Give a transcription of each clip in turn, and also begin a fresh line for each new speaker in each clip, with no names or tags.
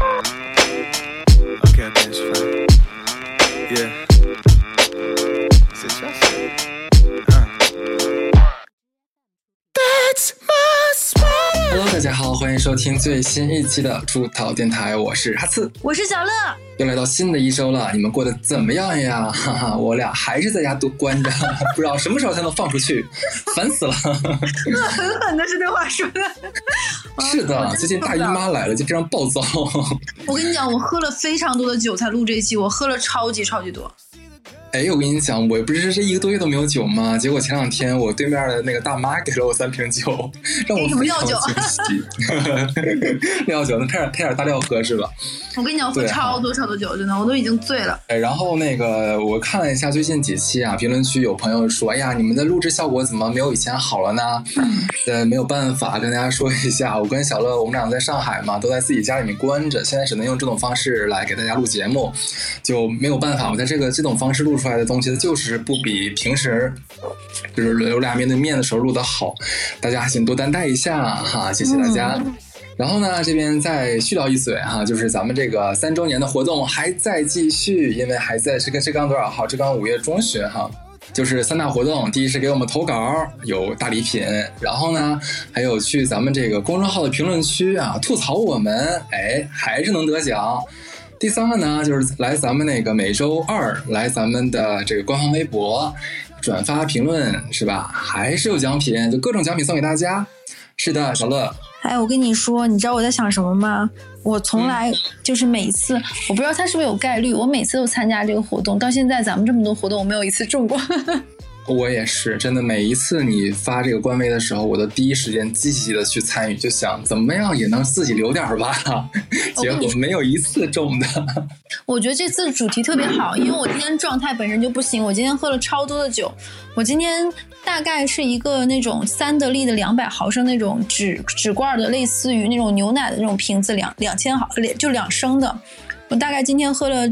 Hello，大家好，欢迎收听最新一期的出逃电台，我是哈次，
我是小乐。
又来到新的一周了，你们过得怎么样呀？哈哈，我俩还是在家都关着，不知道什么时候才能放出去，烦死了。
恶狠狠的是这话说的。
是的，最近大姨妈来了，就非常暴躁。
我跟你讲，我喝了非常多的酒才录这一期，我喝了超级超级多。
哎，我跟你讲，我不是这一个多月都没有酒吗？结果前两天我对面的那个大妈给了我三瓶酒，让我
哎什么
非常
料酒
惊喜。料酒，那配点配点大料喝是吧？
我跟你讲，我喝超多超多酒，真的，我都已经醉了。
哎，然后那个我看了一下最近几期啊，评论区有朋友说，哎呀，你们的录制效果怎么没有以前好了呢？呃，没有办法，跟大家说一下，我跟小乐我们俩在上海嘛，都在自己家里面关着，现在只能用这种方式来给大家录节目，就没有办法。我在这个这种方式录出来的东西，就是不比平时就是有俩面对面的时候录的好，大家请多担待一下哈，谢谢大家。然后呢，这边再絮叨一嘴哈，就是咱们这个三周年的活动还在继续，因为还在这个这刚多少号？这刚五月中旬哈。就是三大活动，第一是给我们投稿，有大礼品，然后呢，还有去咱们这个公众号的评论区啊吐槽我们，哎，还是能得奖。第三个呢，就是来咱们那个每周二来咱们的这个官方微博转发评论是吧？还是有奖品，就各种奖品送给大家。是的，小乐，
哎，我跟你说，你知道我在想什么吗？我从
嗯
来就是每一次，我不知道它是不是有概率，我每次都参加这个活动，到现在咱们这么多活动，我没有一次中过。
我也是，真的每一次你发这个官微的时候，我都第一时间积极的去参与，就想怎么样也能自己留点儿吧。结果没有一次中的。
我觉得这次主题特别好，因为我今天状态本身就不行，我今天喝了超多的酒，我今天大概是一个那种三得利的两百毫升那种纸纸罐的，类似于那种牛奶的那种瓶子，两两千毫就两升的，我大概今天喝了。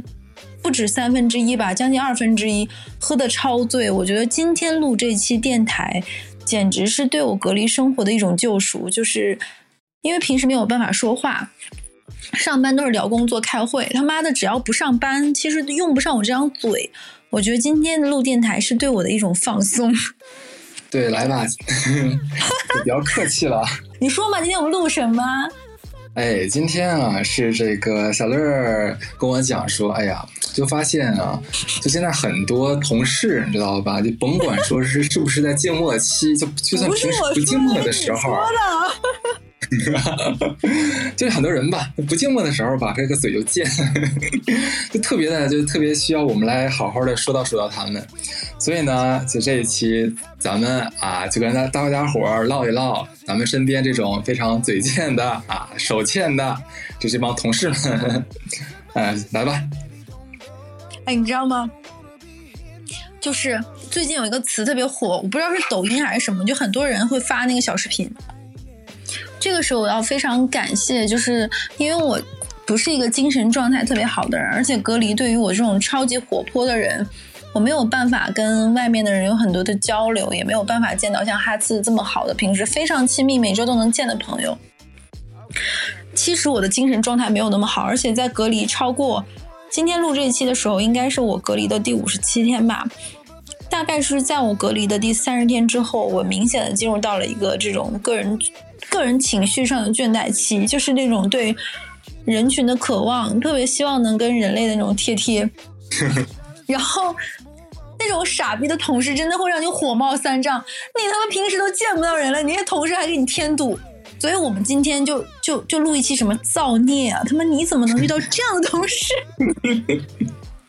不止三分之一吧，将近二分之一，喝的超醉。我觉得今天录这期电台，简直是对我隔离生活的一种救赎。就是因为平时没有办法说话，上班都是聊工作、开会，他妈的只要不上班，其实用不上我这张嘴。我觉得今天的录电台是对我的一种放松。
对，来吧，不要客气了。
你说嘛，今天我们录什么？
哎，今天啊是这个小乐跟我讲说，哎呀，就发现啊，就现在很多同事，你知道吧？就甭管说是是不是在静默期，就就算平时不静默
的，
时候。就是很多人吧，不静默的时候吧，这个嘴就贱，就特别的，就特别需要我们来好好的说道说道他们。所以呢，就这一期咱们啊，就跟大大家伙儿唠一唠，咱们身边这种非常嘴贱的啊、手欠的，就这帮同事们，嗯、来吧。
哎，你知道吗？就是最近有一个词特别火，我不知道是抖音还是什么，就很多人会发那个小视频。这个时候我要非常感谢，就是因为我不是一个精神状态特别好的人，而且隔离对于我这种超级活泼的人，我没有办法跟外面的人有很多的交流，也没有办法见到像哈次这么好的、平时非常亲密、每周都能见的朋友。其实我的精神状态没有那么好，而且在隔离超过今天录这一期的时候，应该是我隔离的第五十七天吧。大概是在我隔离的第三十天之后，我明显的进入到了一个这种个人个人情绪上的倦怠期，就是那种对人群的渴望，特别希望能跟人类的那种贴贴，然后。那种傻逼的同事真的会让你火冒三丈，你他妈平时都见不到人了，你那同事还给你添堵，所以我们今天就就就录一期什么造孽啊！他妈你怎么能遇到这样的同事？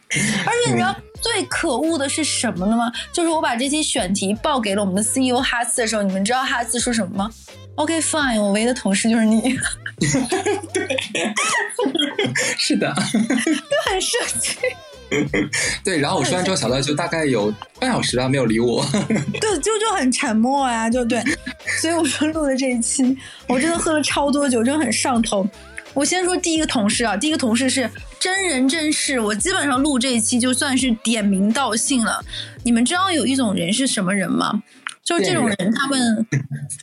而且你知道最可恶的是什么呢吗？就是我把这期选题报给了我们的 CEO 哈斯的时候，你们知道哈斯说什么吗？OK fine，我唯一的同事就是你，对
是的，
就很生气。
对。然后我说完之后，小乐就大概有半小时吧没有理我。
对，就就很沉默啊、就对，所以我说录的这一期。我真的喝了超多酒，真的很上头。我先说第一个同事啊，第一个同事是真人真事，我基本上录这一期就算是点名道姓了。你们知道有一种人是什么人吗？就是这种人，他们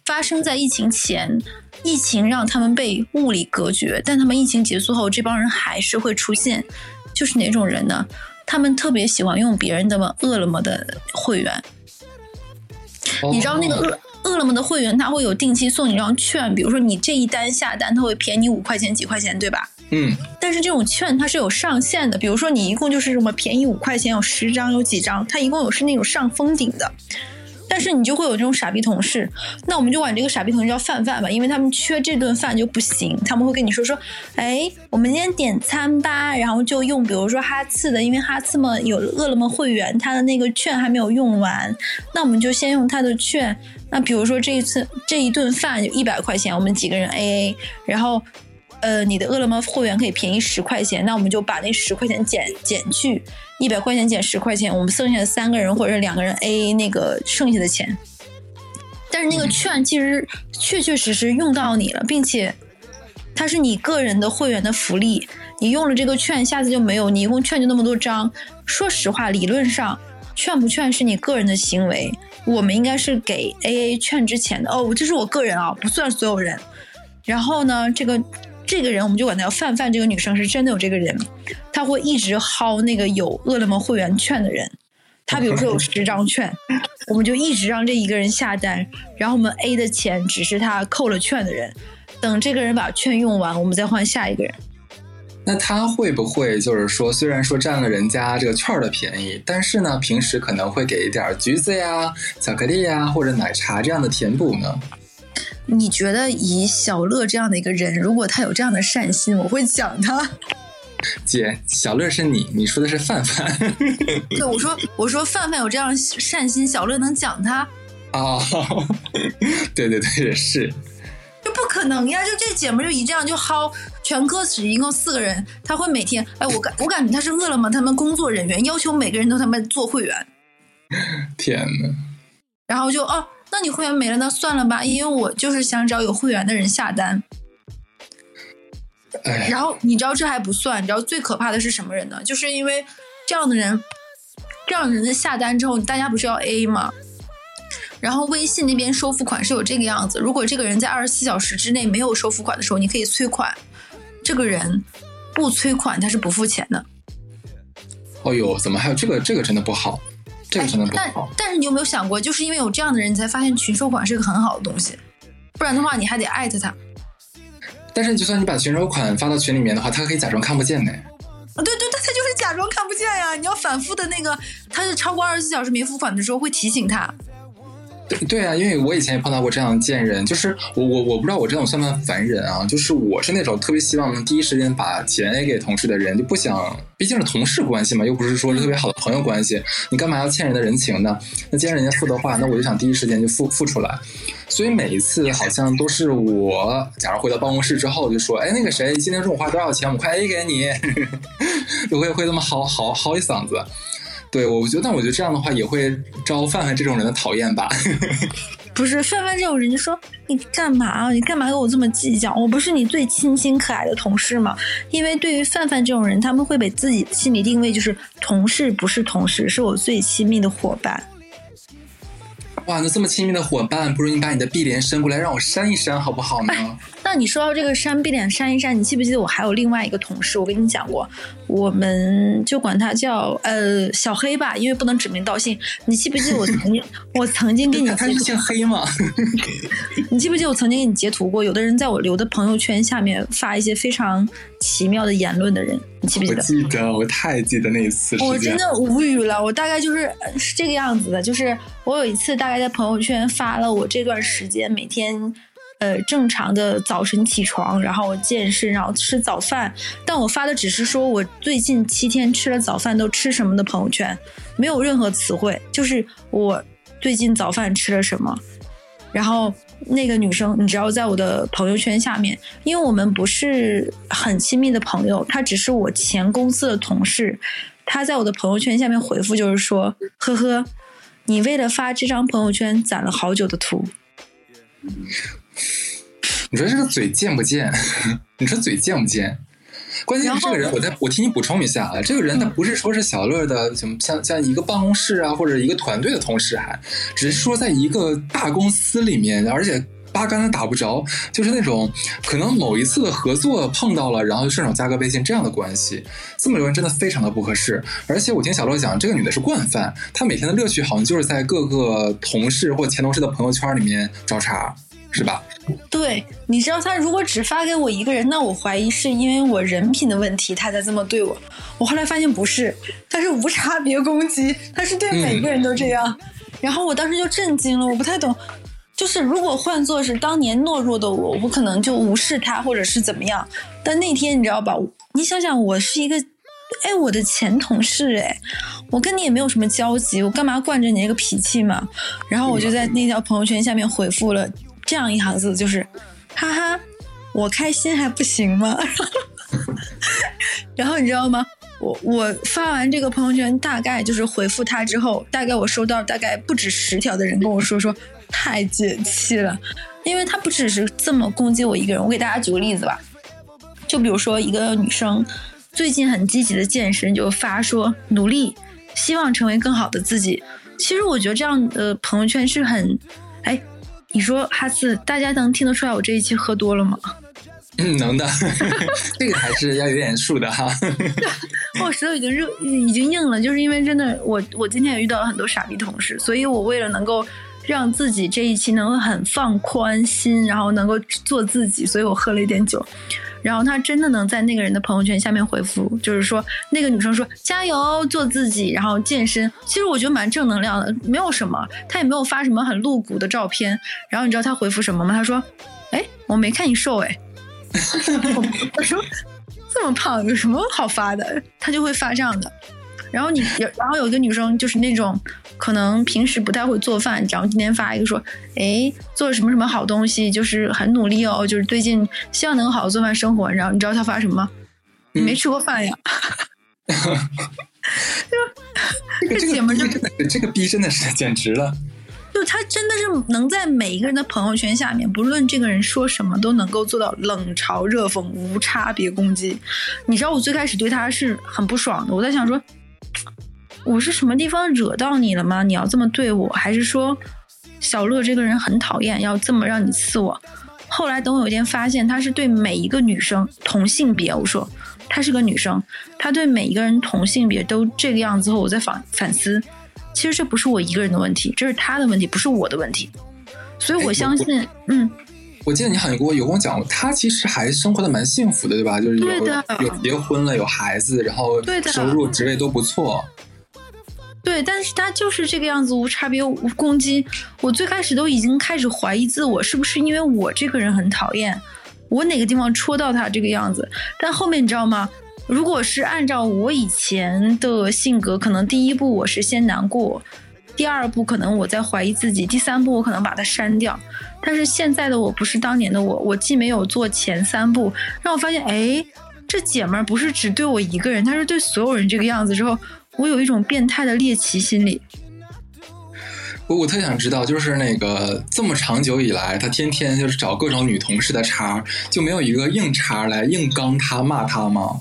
发生在疫情前，疫情让他们被物理隔绝，但他们疫情结束后，这帮人还是会出现。就是哪种人呢？他们特别喜欢用别人的饿了么的会员。你知道那个饿饿了么的会员，他会有定期送你一张券，比如说你这一单下单，他会便宜你五块钱、几块钱，对吧？
嗯。
但是这种券它是有上限的，比如说你一共就是什么便宜五块钱，有十张，有几张，它一共有是那种上封顶的。但是你就会有这种傻逼同事，那我们就管这个傻逼同事叫饭饭吧，因为他们缺这顿饭就不行，他们会跟你说说，哎，我们今天点餐吧，然后就用比如说哈次的，因为哈次嘛有饿了么会员，他的那个券还没有用完，那我们就先用他的券，那比如说这一次这一顿饭就一百块钱，我们几个人 A A，然后。呃，你的饿了么会员可以便宜十块钱，那我们就把那十块钱减减去，一百块钱减十块钱，我们剩下的三个人或者两个人 A 那个剩下的钱。但是那个券其实确确实实用到你了，并且它是你个人的会员的福利，你用了这个券，下次就没有，你一共券就那么多张。说实话，理论上券不券是你个人的行为，我们应该是给 A A 券之前的哦，这是我个人啊，不算所有人。然后呢，这个。这个人我们就管他叫范范。这个女生是真的有这个人，她会一直薅那个有饿了么会员券的人。她比如说有十张券，我们就一直让这一个人下单，然后我们 A 的钱只是他扣了券的人。等这个人把券用完，我们再换下一个人。
那他会不会就是说，虽然说占了人家这个券的便宜，但是呢，平时可能会给一点橘子呀、巧克力呀或者奶茶这样的填补呢？
你觉得以小乐这样的一个人，如果他有这样的善心，我会讲他。
姐，小乐是你，你说的是范范。
对，我说我说范范有这样善心，小乐能讲他。
哦，对对对，也是。
就不可能呀！就这姐们就一这样就薅全科室一共四个人，他会每天哎，我感我感觉他是饿了么他们工作人员，要求每个人都他妈做会员。
天呐。
然后就哦。那你会员没了，那算了吧，因为我就是想找有会员的人下单。然后你知道这还不算，你知道最可怕的是什么人呢？就是因为这样的人，这样的人下单之后，大家不是要 A 吗？然后微信那边收付款是有这个样子，如果这个人在二十四小时之内没有收付款的时候，你可以催款。这个人不催款，他是不付钱的。
哦呦，怎么还有这个？这个真的不好。这个真的不
好，但是你有没有想过，就是因为有这样的人，你才发现群收款是个很好的东西，不然的话你还得艾特他。
但是就算你把群收款发到群里面的话，他可以假装看不见呢。
啊，对对对，他就是假装看不见呀！你要反复的那个，他是超过二十四小时没付款的时候会提醒他。
对对啊，因为我以前也碰到过这样的贱人，就是我我我不知道我这种算不算烦人啊？就是我是那种特别希望能第一时间把钱 A 给同事的人，就不想，毕竟是同事关系嘛，又不是说是特别好的朋友关系，你干嘛要欠人的人情呢？那既然人家付的话，那我就想第一时间就付付出来。所以每一次好像都是我，假如回到办公室之后就说，哎，那个谁，今天中午花多少钱，我快 A 给你，就会会这么嚎嚎嚎一嗓子。对，我觉得，但我觉得这样的话也会招范范这种人的讨厌吧。
不是范范这种人，就说你干嘛？你干嘛跟我这么计较？我不是你最亲亲可爱的同事吗？因为对于范范这种人，他们会被自己心理定位就是同事不是同事，是我最亲密的伙伴。
哇，那这么亲密的伙伴，不如你把你的碧莲伸过来，让我扇一扇，好不好呢？
那你说到这个扇碧莲扇一扇，你记不记得我还有另外一个同事？我跟你讲过，我们就管他叫呃小黑吧，因为不能指名道姓。你记不记得我曾经 我曾经给你
他是姓黑吗？
你记不记得我曾经给你截图过？有的人在我留的朋友圈下面发一些非常奇妙的言论的人，你记不记得？
记得，我太记得那一次。
我真的无语了，我大概就是是这个样子的，就是我有一次大概在朋友圈发了我这段时间每天。呃，正常的早晨起床，然后健身，然后吃早饭。但我发的只是说我最近七天吃了早饭都吃什么的朋友圈，没有任何词汇，就是我最近早饭吃了什么。然后那个女生，你知道，在我的朋友圈下面，因为我们不是很亲密的朋友，她只是我前公司的同事，她在我的朋友圈下面回复就是说：“呵呵，你为了发这张朋友圈攒了好久的图。”
你说这个嘴贱不贱？你说嘴贱不贱？关键是这个人，我再我替你补充一下啊，这个人他
嗯
不是说是小乐的什么像像一个办公室啊或者一个团队的同事还，只是说在一个大公司里面，而且。八竿子打不着，就是那种可能某一次的合作碰到了，然后就顺手加个微信这样的关系，这么留言真的非常的不合适。而且我听小乐讲，这个女的是惯犯，她每天的乐趣好像就是在各个同事或前同事的朋友圈里面找茬，是吧？
对，你知道他如果只发给我一个人，那我怀疑是因为我人品的问题，他才这么对我。我后来发现不是，他是无差别攻击，他是对每个人都这样。然后我当时就震惊了，我不太懂。就是如果换作是当年懦弱的我，我可能就无视他，或者是怎么样。但那天你知道吧？你想想，我是一个，哎，我的前同事，哎，我跟你也没有什么交集，我干嘛惯着你那个脾气嘛？然后我就在那条朋友圈下面回复了这样一行字，就是，哈哈，我开心还不行吗？然后你知道吗？我我发完这个朋友圈，大概就是回复他之后，大概我收到大概不止十条的人跟我说说太解气了，因为他不只是这么攻击我一个人。我给大家举个例子吧，就比如说一个女生最近很积极的健身，就发说努力，希望成为更好的自己。其实我觉得这样的朋友圈是很，哎，你说哈斯，大家能听得出来我这一期喝多了吗？
嗯，能的，这个还是要有点数的哈。
我舌头已经热，已经硬了，就是因为真的，我我今天也遇到了很多傻逼同事，所以我为了能够让自己这一期能够很放宽心，然后能够做自己，所以我喝了一点酒。然后他真的能在那个人的朋友圈下面回复，就是说那个女生说加油，做自己，然后健身。其实我觉得蛮正能量的，没有什么，他也没有发什么很露骨的照片。然后你知道他回复什么吗？他说：“哎，我没看你瘦哎。”我说这么胖有什么好发的？他就会发这样的。然后你，然后有一个女生就是那种可能平时不太会做饭，然后今天发一个说，哎，做了什么什么好东西，就是很努力哦，就是最近希望能好好做饭生活。然后你知道她发什么吗？你没吃过饭呀？
这个这
姐们儿
个逼真的是，这个逼真的是简直了。
就他真的是能在每一个人的朋友圈下面，不论这个人说什么，都能够做到冷嘲热讽、无差别攻击。你知道我最开始对他是很不爽的，我在想说，我是什么地方惹到你了吗？你要这么对我，还是说小乐这个人很讨厌，要这么让你刺我？后来等我有一天发现，他是对每一个女生同性别，我说她是个女生，她对每一个人同性别都这个样子后，我在反反思。其实这不是我一个人的问题，这是他的问题，不是我的问题。所以我相信，嗯，
我记得你好像跟我有跟我讲过，他其实还生活的蛮幸福的，对吧？就是有有结婚了，有孩子，然后收入职位都不错。
对，但是他就是这个样子，无差别无攻击。我最开始都已经开始怀疑自我，是不是因为我这个人很讨厌，我哪个地方戳到他这个样子？但后面你知道吗？如果是按照我以前的性格，可能第一步我是先难过，第二步可能我在怀疑自己，第三步我可能把它删掉。但是现在的我不是当年的我，我既没有做前三步，让我发现，哎，这姐们儿不是只对我一个人，她是对所有人这个样子之后，我有一种变态的猎奇心理。
我我特想知道，就是那个这么长久以来，他天天就是找各种女同事的茬儿，就没有一个硬茬儿来硬刚他骂他吗？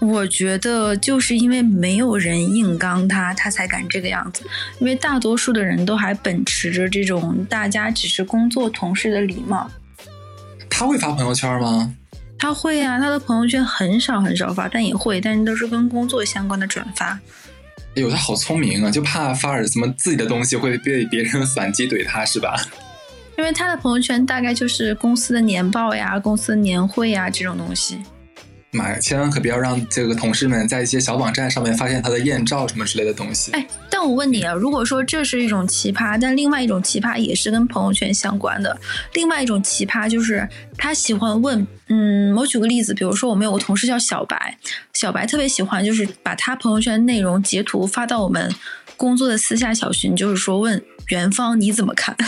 我觉得就是因为没有人硬刚他，他才敢这个样子。因为大多数的人都还秉持着这种大家只是工作同事的礼貌。
他会发朋友圈吗？
他会啊，他的朋友圈很少很少发，但也会，但是都是跟工作相关的转发。
哎呦，他好聪明啊！就怕发点什么自己的东西会被别人反击怼他，是吧？
因为他的朋友圈大概就是公司的年报呀、公司年会呀这种东西。
妈呀，千万可不要让这个同事们在一些小网站上面发现他的艳照什么之类的东西。
哎，但我问你啊，如果说这是一种奇葩，但另外一种奇葩也是跟朋友圈相关的。另外一种奇葩就是他喜欢问，嗯，我举个例子，比如说我们有个同事叫小白，小白特别喜欢就是把他朋友圈内容截图发到我们工作的私下小群，就是说问元芳你怎么看？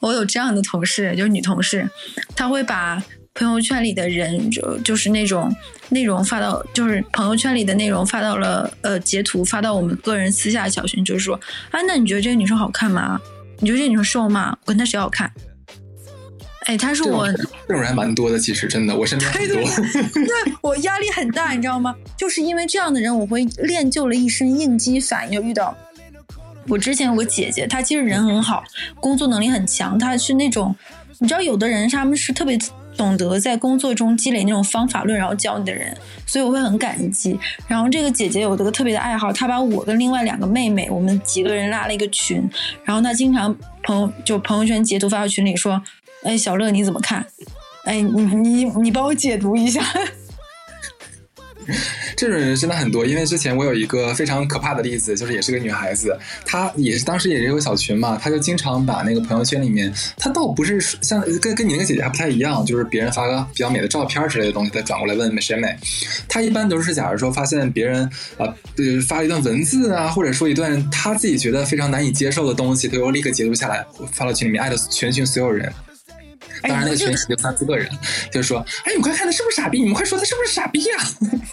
我有这样的同事，就是女同事，她会把。朋友圈里的人就就是那种内容发到，就是朋友圈里的内容发到了呃截图发到我们个人私下小群，就是说，啊，那你觉得这个女生好看吗？你觉得这个女生瘦吗？我跟她谁好看？哎，她是我
这种人还蛮多的，其实真的，我身边很多。
对我压力很大，你知道吗？就是因为这样的人，我会练就了一身应激反应。遇到我之前有个姐姐，她其实人很好，工作能力很强，她是那种你知道，有的人他们是特别懂得在工作中积累那种方法论，然后教你的人，所以我会很感激。然后这个姐姐有一个特别的爱好，她把我跟另外两个妹妹，我们几个人拉了一个群，然后她经常朋友就朋友圈截图发到群里说：“哎，小乐你怎么看？哎，你你你帮我解读一下。”
这种人真的很多，因为之前我有一个非常可怕的例子，就是也是个女孩子，她也是当时也是有个小群嘛，她就经常把那个朋友圈里面，她倒不是像跟跟你那个姐姐还不太一样，就是别人发个比较美的照片之类的东西，再转过来问谁美。她一般都是假如说发现别人啊、呃，发了一段文字啊，或者说一段她自己觉得非常难以接受的东西，她就立刻截图下来发到群里面，艾特全群所有人。当然，那个群里就三四个人，就说：“哎，你们快看他是不是傻逼？你们快说他是不是傻逼呀、啊？”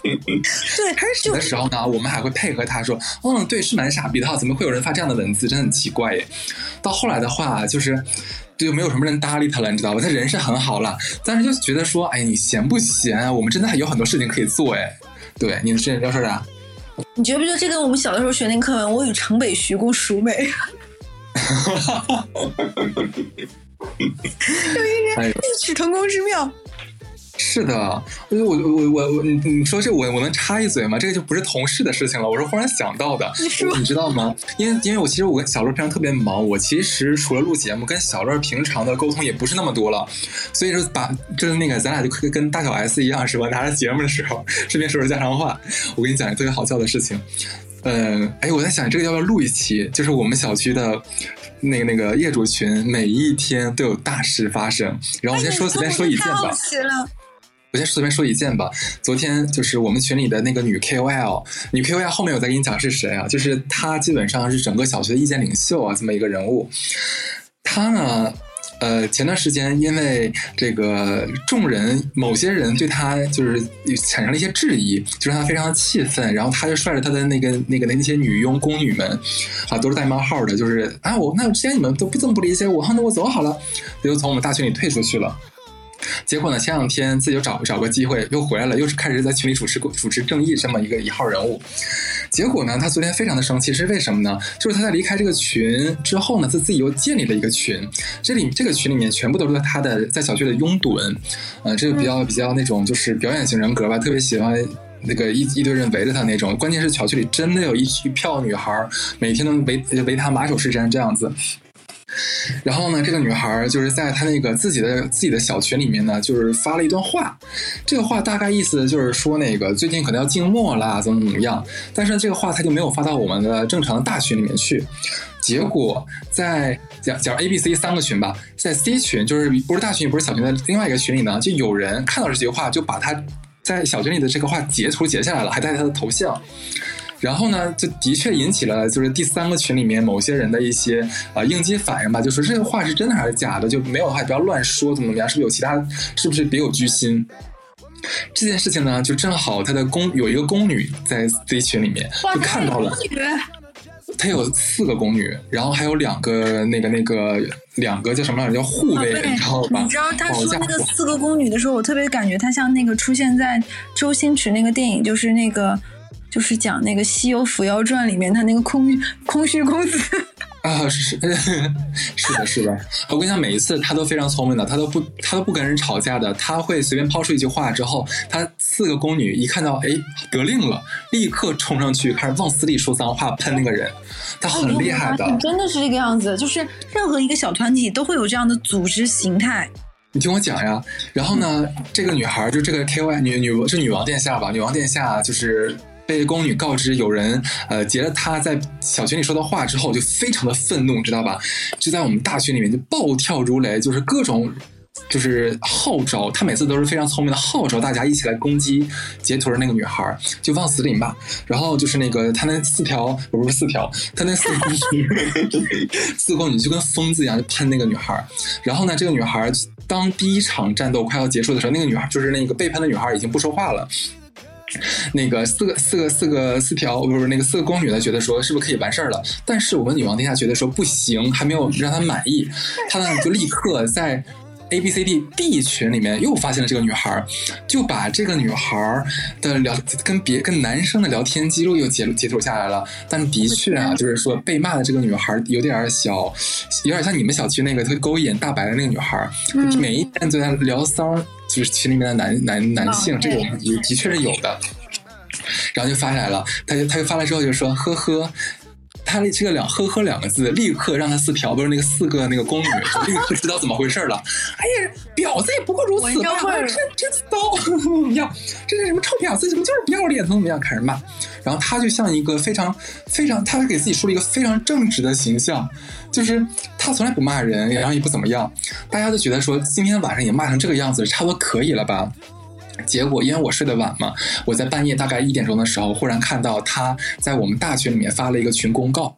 对，
开始的时候呢，我们还会配合他说：“嗯，对，是蛮傻逼的哈，怎么会有人发这样的文字？真的很奇怪耶。”到后来的话，就是就没有什么人搭理他了，你知道吧？他人是很好了，但是就觉得说：“哎，你闲不闲啊？我们真的还有很多事情可以做哎。”对，你是要说啥？
你觉不觉得这跟我们小的时候学那课文“我与城北徐公孰美”？有一人异曲同工之妙。
是的，我我我我我，你你说这我我能插一嘴吗？这个就不是同事的事情了，我是忽然想到的。
你说，
你知道吗？因为因为我其实我跟小乐平常特别忙，我其实除了录节目，跟小乐平常的沟通也不是那么多了，所以说把就是那个咱俩就可以跟大小 S 一样，是吧？拿着节目的时候顺便说说家常话。我跟你讲一个特别好笑的事情，嗯，哎，我在想这个要不要录一期？就是我们小区的。那个那个业主群每一天都有大事发生，然后我先说随便说一件吧。我先随便说一件吧。昨天就是我们群里的那个女 KOL，女 KOL 后面我再给你讲是谁啊？就是她基本上是整个小学的意见领袖啊，这么一个人物。她呢，呃，前段时间因为这个众人某些人对他就是产生了一些质疑，就让他非常的气愤，然后他就率着他的那个那个那那些女佣宫女们啊，都是带冒号的，就是啊，我那之前你们都不这么不理解我，那我走好了，就从我们大群里退出去了。结果呢？前两天自己又找找个机会又回来了，又是开始在群里主持主持正义这么一个一号人物。结果呢，他昨天非常的生气，是为什么呢？就是他在离开这个群之后呢，他自己又建立了一个群，这里这个群里面全部都是他的在小区的拥趸，呃，这个比较比较那种就是表演型人格吧，特别喜欢。那个一一堆人围着他那种，关键是小区里真的有一一票女孩，每天都围围他马首是瞻这样子。然后呢，这个女孩就是在她那个自己的自己的小群里面呢，就是发了一段话。这个话大概意思就是说，那个最近可能要静默啦，怎么怎么样。但是这个话她就没有发到我们的正常的大群里面去。结果在讲讲 A、B、C 三个群吧，在 C 群就是不是大群也不是小群的另外一个群里呢，就有人看到这句话，就把他在小群里的这个话截图截下来了，还带他的头像。然后呢，就的确引起了就是第三个群里面某些人的一些啊、呃、应激反应吧，就说这个话是真的还是假的，就没有的话不要乱说，怎么怎么样，是不是有其他，是不是别有居心？这件事情呢，就正好他的宫有一个宫女在 C 群里面就看到了，他有四个宫女，然后还有两个那个那个两个叫什么来着？叫护卫，
哦、
你知道吧？
你知道他说那个四个宫女的时候，我特别感觉他像那个出现在周星驰那个电影，就是那个。就是讲那个《西游伏妖传》里面他那个空空虚公子
啊，是是的，是的。我跟你讲，每一次他都非常聪明的，他都不他都不跟人吵架的，他会随便抛出一句话之后，他四个宫女一看到哎得令了，立刻冲上去开始往死里说脏话，喷那个人，他很厉害的。
真的是这个样子，就是任何一个小团体都会有这样的组织形态。
你听我讲呀，然后呢，这个女孩就这个 K Y 女女是女王殿下吧？女王殿下就是。被宫女告知有人呃截了她在小群里说的话之后，就非常的愤怒，知道吧？就在我们大群里面就暴跳如雷，就是各种就是号召，他每次都是非常聪明的号召大家一起来攻击截图的那个女孩，就往死里骂。然后就是那个他那四条不是四条，他那四个宫女，四个宫女就跟疯子一样就喷那个女孩。然后呢，这个女孩当第一场战斗快要结束的时候，那个女孩就是那个被喷的女孩已经不说话了。那个四个四个四个四条不是那个四个宫女呢，觉得说是不是可以完事儿了？但是我们女王殿下觉得说不行，还没有让她满意，她呢就立刻在 A B C D D 群里面又发现了这个女孩，就把这个女孩的聊跟别跟男生的聊天记录又截截图下来了。但的确啊，就是说被骂的这个女孩有点小，有点像你们小区那个特勾引大白的那个女孩，
嗯
每一天都在聊骚，就是群里面的男男男性，
哦
这个也的确是有的。然后就发下来了，他就他就发来之后就说呵呵。他这个两“呵呵”两个字，立刻让他四条不是那个四个那个宫女，就立刻知道怎么回事了。哎呀，婊子也不过如此吧，真真骚！怎么样？这是什么臭婊子？怎么就是不要脸？怎么怎么样？开始骂。然后他就像一个非常非常，他给自己树立一个非常正直的形象，就是他从来不骂人，然后也不怎么样。大家都觉得说今天晚上也骂成这个样子，差不多可以了吧？结果因为我睡得晚嘛，我在半夜大概一点钟的时候，忽然看到他在我们大群里面发了一个群公告。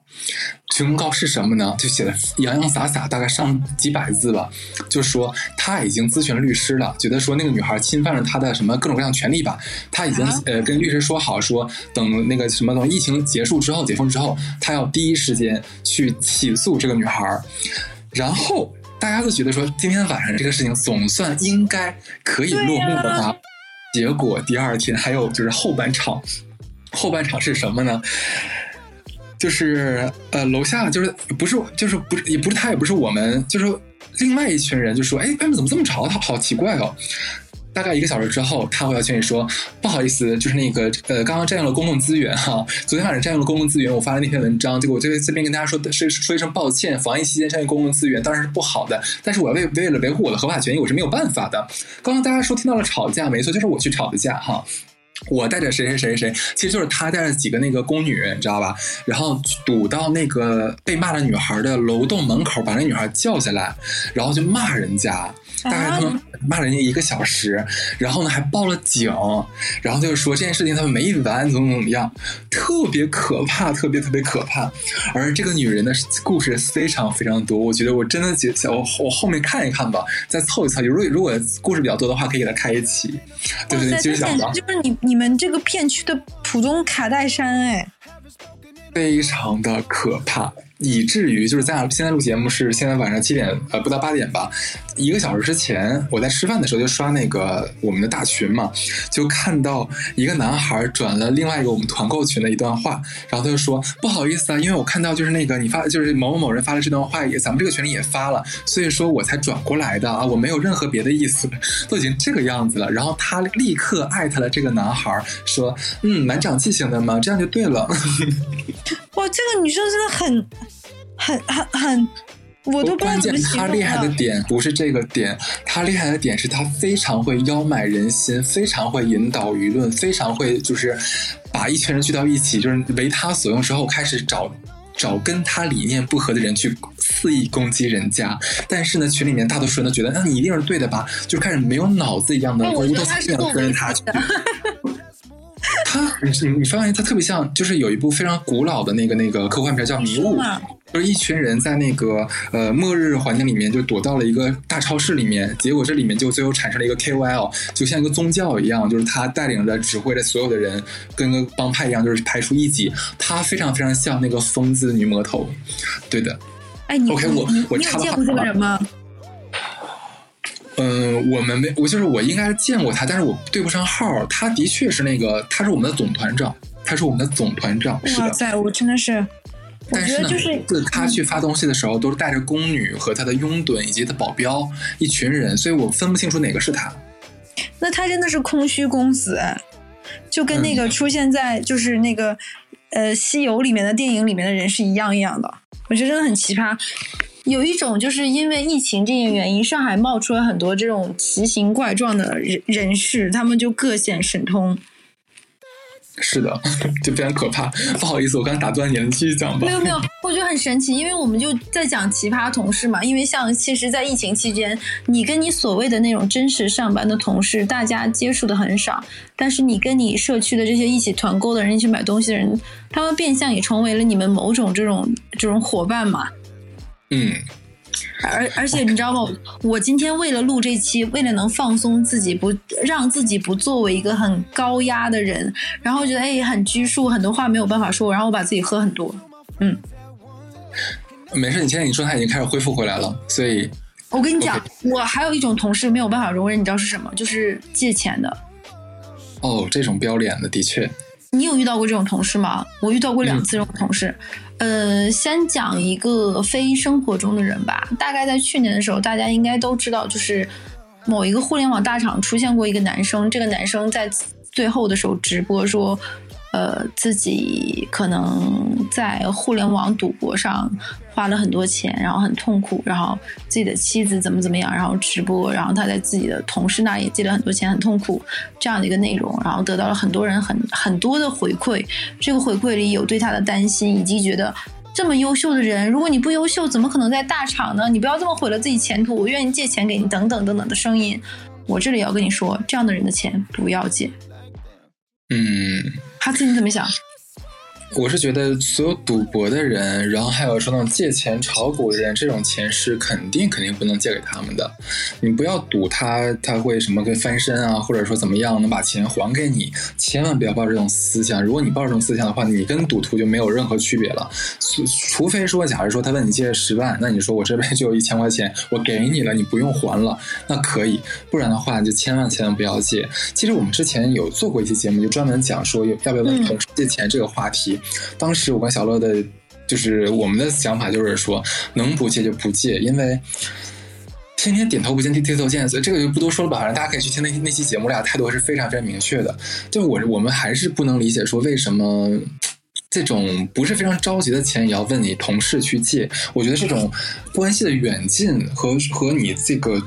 群公告是什么呢？就写的洋洋洒洒，大概上几百字吧，就说他已经咨询了律师了，觉得说那个女孩侵犯了他的什么各种各样权利吧，他已经
啊
呃跟律师说好，说等那个什么等疫情结束之后解封之后，他要第一时间去起诉这个女孩，然后。大家都觉得说，今天晚上这个事情总算应该可以落幕了吧？结果第二天还有就是后半场，后半场是什么呢？就是呃，楼下就是不是就是不是也不是他也不是我们，就是另外一群人就说，哎，外面怎么这么吵？他好奇怪哦。大概一个小时之后，他回到群里说：“不好意思，就是那个呃，刚刚占用了公共资源哈，昨天晚上占用了公共资源，我发了那篇文章，结果我这这边跟大家说是说一声抱歉，防疫期间占用公共资源当然是不好的，但是我要为为了维护我的合法权益，我是没有办法的。刚刚大家说听到了吵架，没错，就是我去吵的架哈。”我带着谁谁谁谁，其实就是他带着几个那个宫女，你知道吧？然后堵到那个被骂的女孩的楼栋门口，把那女孩叫下来，然后就骂人家，大概他们骂人家一个小时，然后呢还报了警，然后就是说这件事情他们没完，怎么怎么样，特别可怕，特别特别可怕。而这个女人的故事非常非常多，我觉得我真的觉得我我后面看一看吧，再凑一凑。如果如果故事比较多的话，可以给他开一期。对对。
就是你你们这个片区的浦东卡戴珊，哎，
非常的可怕。以至于就是咱俩现在录节目是现在晚上七点呃不到八点吧，一个小时之前我在吃饭的时候就刷那个我们的大群嘛，就看到一个男孩转了另外一个我们团购群的一段话，然后他就说不好意思啊，因为我看到就是那个你发就是某某某人发了这段话也咱们这个群里也发了，所以说我才转过来的啊，我没有任何别的意思，都已经这个样子了。然后他立刻艾特了这个男孩说嗯蛮长记性的嘛，这样就对了。
哇，这个女生真的很。很很很，我都不知道怎么形容
他厉害的点不是这个点，他厉害的点是他非常会邀买人心，非常会引导舆论，非常会就是把一群人聚到一起，就是为他所用之后，开始找找跟他理念不合的人去肆意攻击人家。但是呢，群里面大多数人都觉得，那你一定是对的吧？就开始没有脑子一样的无头苍蝇跟着他去。他，你你你发现他特别像，就是有一部非常古老的那个那个科幻片叫《迷雾》，就是一群人在那个呃末日环境里面就躲到了一个大超市里面，结果这里面就最后产生了一个 KOL，就像一个宗教一样，就是他带领着指挥着所有的人，跟个帮派一样，就是排除异己。他非常非常像那个疯子女魔头，对的。
哎，你
OK，我我
你有见过这个人吗？
嗯，我们没，我就是我应该是见过他，但是我对不上号。他的确是那个，他是我们的总团长，他是我们的总团长。是的，
哇塞，我真的是，
但是呢，
就是
他去发东西的时候，都是带着宫女和他的拥趸以及他保镖一群人，所以我分不清楚哪个是他。
那他真的是空虚公子，就跟那个出现在就是那个、嗯、呃《西游》里面的电影里面的人是一样一样的。我觉得真的很奇葩。有一种就是因为疫情这件原因，上海冒出了很多这种奇形怪状的人人士，他们就各显神通。
是的，就非常可怕。不好意思，我刚才打断你了，你继续讲吧。
没有没有，我觉得很神奇，因为我们就在讲奇葩同事嘛。因为像其实，在疫情期间，你跟你所谓的那种真实上班的同事，大家接触的很少，但是你跟你社区的这些一起团购的人、一起买东西的人，他们变相也成为了你们某种这种这种伙伴嘛。
嗯。
而而且你知道吗？我今天为了录这期，为了能放松自己，不让自己不作为一个很高压的人，然后觉得哎很拘束，很多话没有办法说，然后我把自己喝很多，嗯，
没事，你现在你状态已经开始恢复回来了，所以
我跟你讲，我还有一种同事没有办法容忍，你知道是什么？就是借钱的。
哦，这种不要脸的，的确。
你有遇到过这种同事吗？我遇到过两次这种同事。呃，先讲一个非生活中的人吧。大概在去年的时候，大家应该都知道，就是某一个互联网大厂出现过一个男生。这个男生在最后的时候直播说。呃，自己可能在互联网赌博上花了很多钱，然后很痛苦，然后自己的妻子怎么怎么样，然后直播，然后他在自己的同事那也借了很多钱，很痛苦这样的一个内容，然后得到了很多人很很多的回馈。这个回馈里有对他的担心，以及觉得这么优秀的人，如果你不优秀，怎么可能在大厂呢？你不要这么毁了自己前途，我愿意借钱给你，等等等等的声音。我这里要跟你说，这样的人的钱不要借。
嗯。
哈斯，你怎么想？
我是觉得所有赌博的人，然后还有说那种借钱炒股的人，这种钱是肯定肯定不能借给他们的。你不要赌他他会什么会翻身啊，或者说怎么样能把钱还给你，千万不要抱这种思想。如果你抱这种思想的话，你跟赌徒就没有任何区别了。除除非说，假如说他问你借十万，那你说我这边就有一千块钱，我给你了，你不用还了，那可以。不然的话，就千万千万不要借。其实我们之前有做过一期节目，就专门讲说要不要问同事借钱这个话题。当时我跟小乐的，就是我们的想法就是说，能不借就不借，因为天天点头不见低头见，所以这个就不多说了吧。反正大家可以去听那那期节目，我俩态度是非常非常明确的。就我我们还是不能理解说为什么这种不是非常着急的钱也要问你同事去借。我觉得这种关系的远近和和你这个。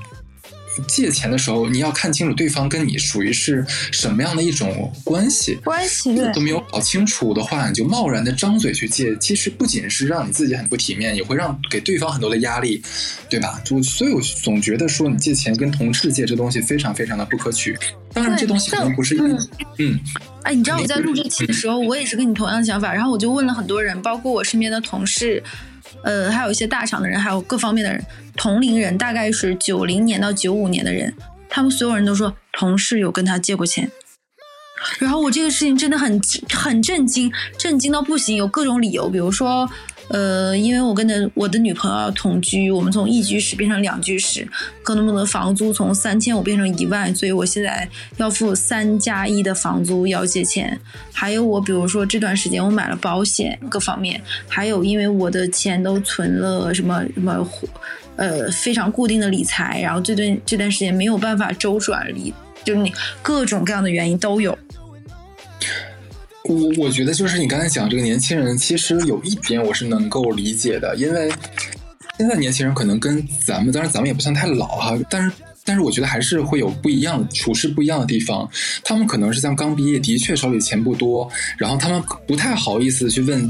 借钱的时候，你要看清楚对方跟你属于是什么样的一种关系，
关系
都没有搞清楚的话，你就贸然的张嘴去借，其实不仅是让你自己很不体面，也会让给对方很多的压力，对吧？就所以我总觉得说你借钱跟同事借这东西非常非常的不可取。当然，这东西可能不是嗯嗯。
哎，你知道我在录这期的时候，我也是跟你同样的想法，然后我就问了很多人，包括我身边的同事。呃，还有一些大厂的人，还有各方面的人，同龄人大概是九零年到九五年的人，他们所有人都说同事有跟他借过钱。然后我这个事情真的很很震惊，震惊到不行，有各种理由，比如说。呃，因为我跟的我的女朋友同居，我们从一居室变成两居室，可能我的房租从三千五变成一万，所以我现在要付三加一的房租，要借钱。还有我，比如说这段时间我买了保险，各方面，还有因为我的钱都存了什么什么，呃，非常固定的理财，然后这段这段时间没有办法周转理，就是你各种各样的原因都有。
我我觉得就是你刚才讲这个年轻人，其实有一点我是能够理解的，因为现在年轻人可能跟咱们，当然咱们也不算太老哈，但是但是我觉得还是会有不一样处事不一样的地方。他们可能是像刚毕业，的确手里钱不多，然后他们不太好意思去问。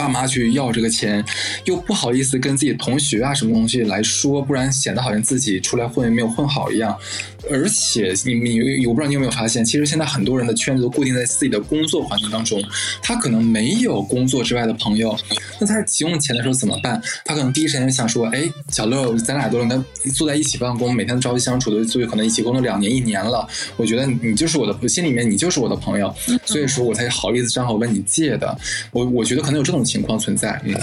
爸妈去要这个钱，又不好意思跟自己同学啊什么东西来说，不然显得好像自己出来混没有混好一样。而且你你我不知道你有没有发现，其实现在很多人的圈子都固定在自己的工作环境当中，他可能没有工作之外的朋友。那他急用钱的时候怎么办？他可能第一时间想说：“哎，小乐，咱俩都应该坐在一起办公，每天都朝夕相处的，所以可能一起工作两年一年了。我觉得你就是我的心里面，你就是我的朋友，所以说我才好意思张口问你借的。我我觉得可能有这种。情况存在，嗯，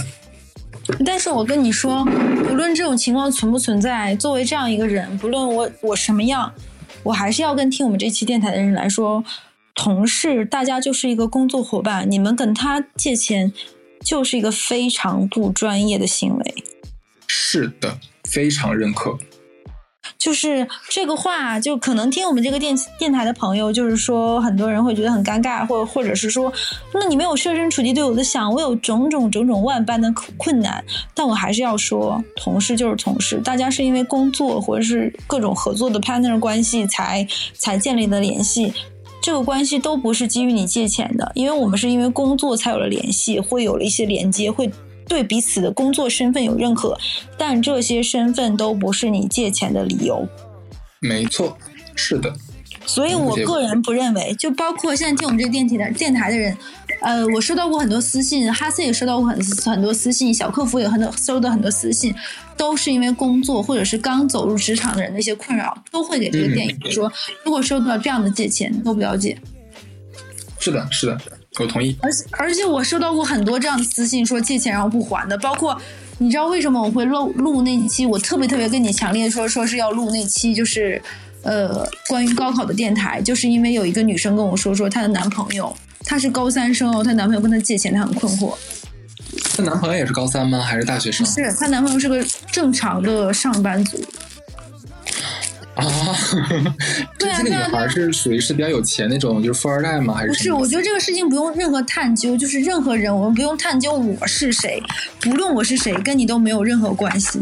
但是我跟你说，无论这种情况存不存在，作为这样一个人，不论我我什么样，我还是要跟听我们这期电台的人来说，同事大家就是一个工作伙伴，你们跟他借钱就是一个非常不专业的行为。
是的，非常认可。
就是这个话，就可能听我们这个电电台的朋友，就是说很多人会觉得很尴尬，或或者是说，那你没有设身处地对我的想，我有种种种种万般的困难，但我还是要说，同事就是同事，大家是因为工作或者是各种合作的 partner 关系才才建立的联系，这个关系都不是基于你借钱的，因为我们是因为工作才有了联系，会有了一些连接，会。对彼此的工作身份有认可，但这些身份都不是你借钱的理由。
没错，是的。
所以我个人不认为，就包括现在听我们这个电梯的电台的人，呃，我收到过很多私信，哈斯也收到过很很多私信，小客服也很多收到很多私信，都是因为工作或者是刚走入职场的人的一些困扰，都会给这个电影说，如果收到这样的借钱，都不了解。
是的，是的。我同意，
而且而且我收到过很多这样的私信，说借钱然后不还的，包括你知道为什么我会录录那期？我特别特别跟你强烈说说是要录那期，就是呃关于高考的电台，就是因为有一个女生跟我说说她的男朋友，她是高三生哦，她男朋友跟她借钱，她很困惑。
她男朋友也是高三吗？还是大学生？
是她男朋友是个正常的上班族。
啊，这这个女孩是属于是比较有钱那种，就是富二代吗？还是
不是？我觉得这个事情不用任何探究，就是任何人，我们不用探究我是谁，不论我是谁，跟你都没有任何关系。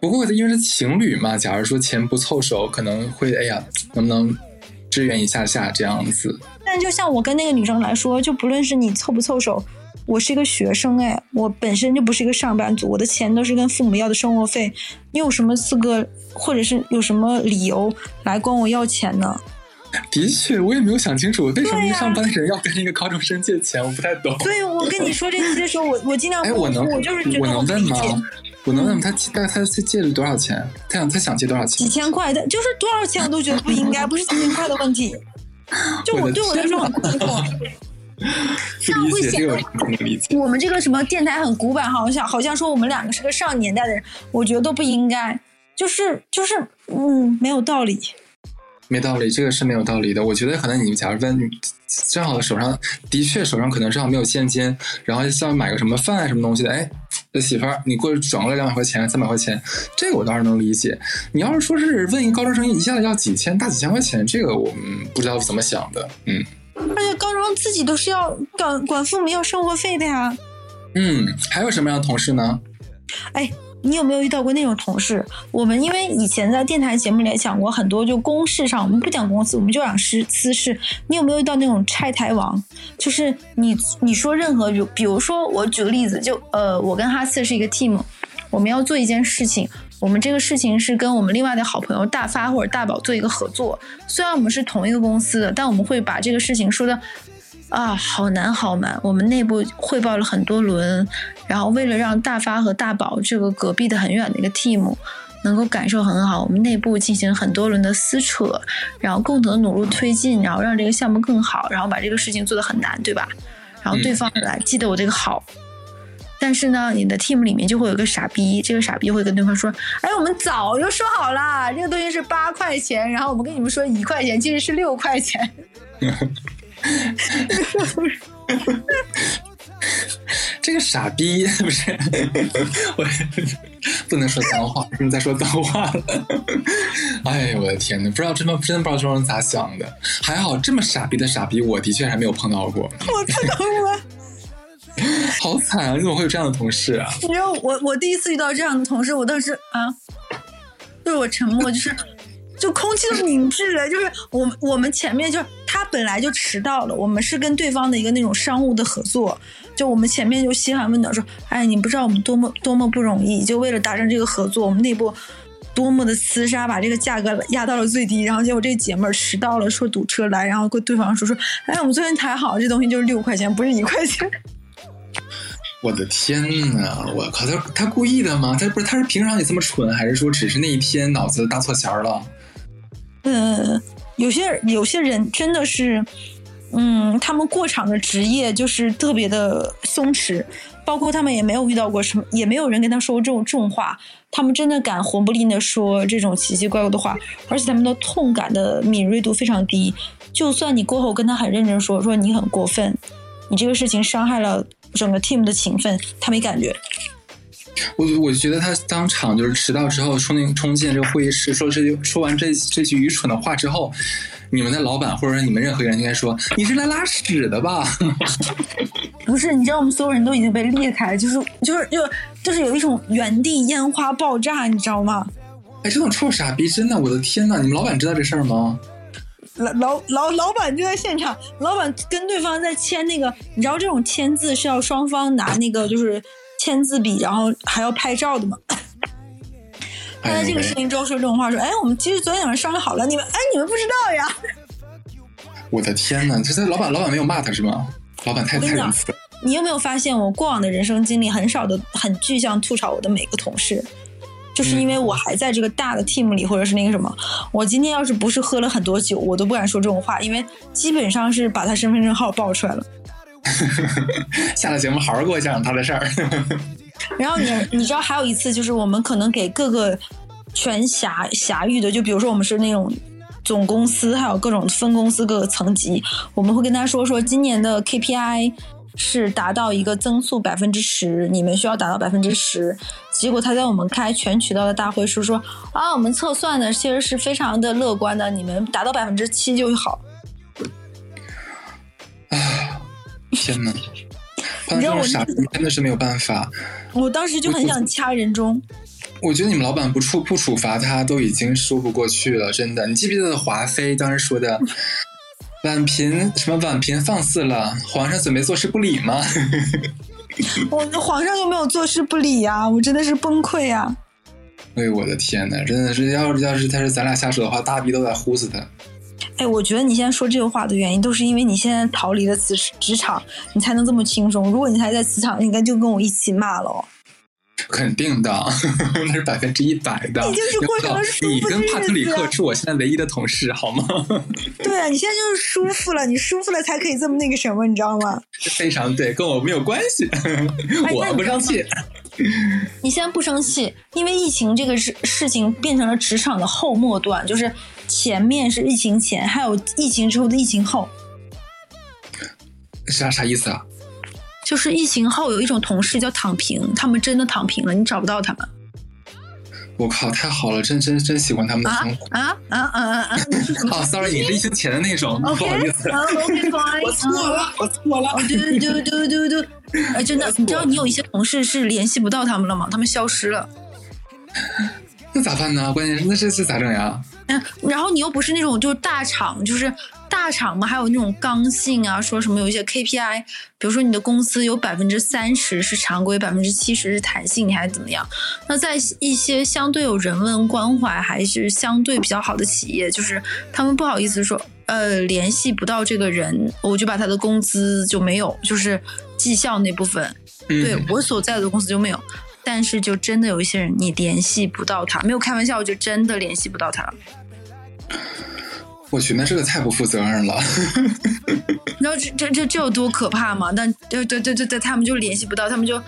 不过因为是情侣嘛，假如说钱不凑手，可能会哎呀，能不能支援一下下这样子？
但就像我跟那个女生来说，就不论是你凑不凑手。我是一个学生哎，我本身就不是一个上班族，我的钱都是跟父母要的生活费。你有什么资格，或者是有什么理由来管我要钱呢？
的确，我也没有想清楚，为什么一个上班的人要跟一个高中生借钱，我不太懂。
对，我跟你说这些的时候，我 我尽量
哎，我能，
我就是觉得
我能问吗？我能问他大概他借了多少钱？他想他想借多少钱？
几千块，他，就是多少钱我都觉得不应该，不是几千块的问题。就我对我来说很困惑。这样会显得我们这个什么电台很古板，好像好像说我们两个是个上年代的人，我觉得都不应该，就是就是嗯，没有道理，
没道理，这个是没有道理的。我觉得可能你们假如问，正好手上的确手上可能正好没有现金，然后像买个什么饭什么东西的，哎，媳妇儿，你过去转过来两百块钱、三百块钱，这个我倒是能理解。你要是说是问一个高中生一下子要几千、大几千块钱，这个我们不知道怎么想的，嗯。
而且高中自己都是要管管父母要生活费的呀。
嗯，还有什么样的同事呢？
哎，你有没有遇到过那种同事？我们因为以前在电台节目里讲过很多，就公事上我们不讲公司，我们就讲私私事。你有没有遇到那种拆台王？就是你你说任何，比如说我举个例子，就呃，我跟哈次是一个 team，我们要做一件事情。我们这个事情是跟我们另外的好朋友大发或者大宝做一个合作，虽然我们是同一个公司的，但我们会把这个事情说的啊好难好难。我们内部汇报了很多轮，然后为了让大发和大宝这个隔壁的很远的一个 team 能够感受很好，我们内部进行很多轮的撕扯，然后共同的努力推进，然后让这个项目更好，然后把这个事情做得很难，对吧？然后对方来记得我这个好。但是呢，你的 team 里面就会有个傻逼，这个傻逼会跟对方说：“哎，我们早就说好了，这个东西是八块钱，然后我们跟你们说一块钱，其实是六块钱。”
这个傻逼不是我不能说脏话，不能再说脏话了。哎呦，我的天呐，不知道真的真的不知道这种人咋想的。还好这么傻逼的傻逼，我的确还没有碰到过。
我碰到过。
好惨啊！你怎么会有这样的同事啊？
你知道我我第一次遇到这样的同事，我当时啊，就是我沉默，就是就空气都凝滞了。就是我我们前面就是他本来就迟到了，我们是跟对方的一个那种商务的合作，就我们前面就嘘寒问暖说，哎，你不知道我们多么多么不容易，就为了达成这个合作，我们内部多么的厮杀，把这个价格压到了最低。然后结果这个姐妹儿迟到了，说堵车来，然后跟对方说说，哎，我们昨天谈好，这东西就是六块钱，不是一块钱。
我的天呐！我靠，他他故意的吗？他不是他是平常也这么蠢，还是说只是那一天脑子搭错弦儿了？
嗯，有些有些人真的是，嗯，他们过场的职业就是特别的松弛，包括他们也没有遇到过什么，也没有人跟他说过这种重话，他们真的敢魂不吝的说这种奇奇怪怪的话，而且他们的痛感的敏锐度非常低，就算你过后跟他很认真说说你很过分，你这个事情伤害了。整个 team 的情分，他没感觉。
我我觉得他当场就是迟到之后冲进冲进这个会议室，说这句说完这这句愚蠢的话之后，你们的老板或者说你们任何人应该说你是来拉屎的吧？
不是，你知道我们所有人都已经被裂开，就是就是就就是有一种原地烟花爆炸，你知道吗？
哎，这种臭傻逼，真的，我的天呐！你们老板知道这事儿吗？
老老老老板就在现场，老板跟对方在签那个，你知道这种签字是要双方拿那个就是签字笔，然后还要拍照的吗？他在这个事情之后说这种话，说：“哎，我们其实昨天晚上商量好了，你们哎，你们不知道呀？”
我的天呐，这这老板老板没有骂他是吗？老板太太仁慈了。
你有没有发现，我过往的人生经历很少的很具象吐槽我的每个同事？就是因为我还在这个大的 team 里，或者是那个什么，我今天要是不是喝了很多酒，我都不敢说这种话，因为基本上是把他身份证号报出来了。
下了节目好好给我讲讲他的事儿。
然后你你知道还有一次就是我们可能给各个全辖辖域的，就比如说我们是那种总公司，还有各种分公司各个层级，我们会跟他说说今年的 KPI 是达到一个增速百分之十，你们需要达到百分之十。结果他在我们开全渠道的大会时说啊，我们测算的其实是非常的乐观的，你们达到百分之七就好。
啊，天呐！
你知道我
傻逼真的是没有办法。
我当时就很想掐人中。
我觉得你们老板不处不处罚他都已经说不过去了，真的。你记不记得华妃当时说的“婉嫔什么婉嫔放肆了，皇上准备坐视不理吗？”
我皇上又没有坐视不理呀，我真的是崩溃呀！
哎呦我的天呐，真的是要要是他是咱俩下手的话，大逼都得呼死他。
哎，我觉得你现在说这个话的原因，都是因为你现在逃离了职职场，你才能这么轻松。如果你还在职场，应该就跟我一起骂了。
肯定的，那是百分之一百的。
你就是过上了舒服
你跟帕特里克是我现在唯一的同事，好吗？
对啊，你现在就是舒服了，你舒服了才可以这么那个什么，你知道吗？
非常对，跟我没有关系，我不生气。
你现在不生气，因为疫情这个事事情变成了职场的后末段，就是前面是疫情前，还有疫情之后的疫情后。
啥啥意思啊？
就是疫情后有一种同事叫躺平，他们真的躺平了，你找不到他们
我靠，太好了，真真真喜欢他们的
啊
生活。
啊啊啊啊啊！
哦，sorry，你是疫情前的那种，不好意思，
啊，OK fine，
我错了，我错了。
哦，对对对对对对，哎，真的，你知道你有一些同事是联系不到他们了吗？他们消失了。
那咋办呢？关键是那这是咋整呀？
嗯，然后你又不是那种就是大厂，就是大厂嘛，还有那种刚性啊，说什么有一些 KPI，比如说你的公司有百分之三十是常规，百分之七十是弹性，你还怎么样？那在一些相对有人文关怀还是相对比较好的企业，就是他们不好意思说，呃，联系不到这个人，我就把他的工资就没有，就是绩效那部分，对
嗯，
我所在的公司就没有。但是就真的有一些人，你联系不到他，没有开玩笑，就真的联系不到他了。
我去，那这个太不负责任了。
你知道这这这这有多可怕吗？但对对对对对，他们就联系不到，他们就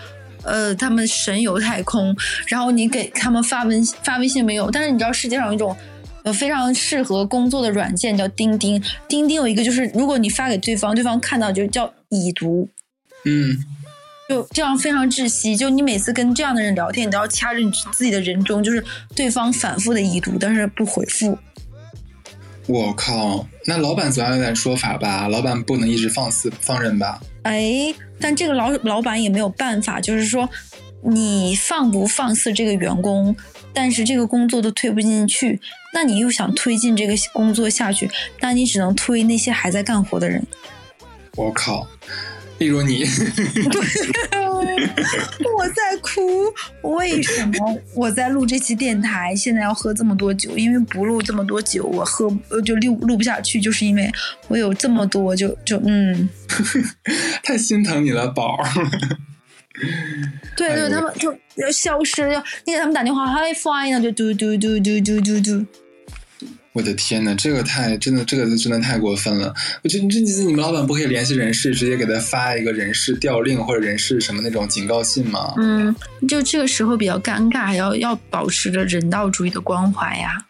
呃，他们神游太空，然后你给他们发微发微信没有？但是你知道世界上有一种呃非常适合工作的软件叫钉钉，钉钉有一个就是如果你发给对方，对方看到就叫已读。
嗯，
就这样非常窒息，就你每次跟这样的人聊天，你都要掐着你自己的人中，就是对方反复的已读，但是不回复。
我靠，那老板总要有点说法吧？老板不能一直放肆放任吧？
哎，但这个老老板也没有办法，就是说你放不放肆这个员工，但是这个工作都推不进去，那你又想推进这个工作下去，那你只能推那些还在干活的人。
我靠，例如你，
我在哭，为什么我在录这期电台，现在要喝这么多酒？因为不录这么多酒，我喝呃就录录不下去，就是因为我有这么多，就就嗯，
太心疼你了，宝儿。
对对，
哎
他们就要消失，要你给他们打电话，Hi fine 呢，就嘟嘟嘟嘟嘟嘟嘟。
我的天呐，这个太真的，这个真的太过分了。我觉得这这你们老板不可以联系人事，直接给他发一个人事调令或者人事什么那种警告信吗？
嗯，就这个时候比较尴尬，要要保持着人道主义的关怀呀。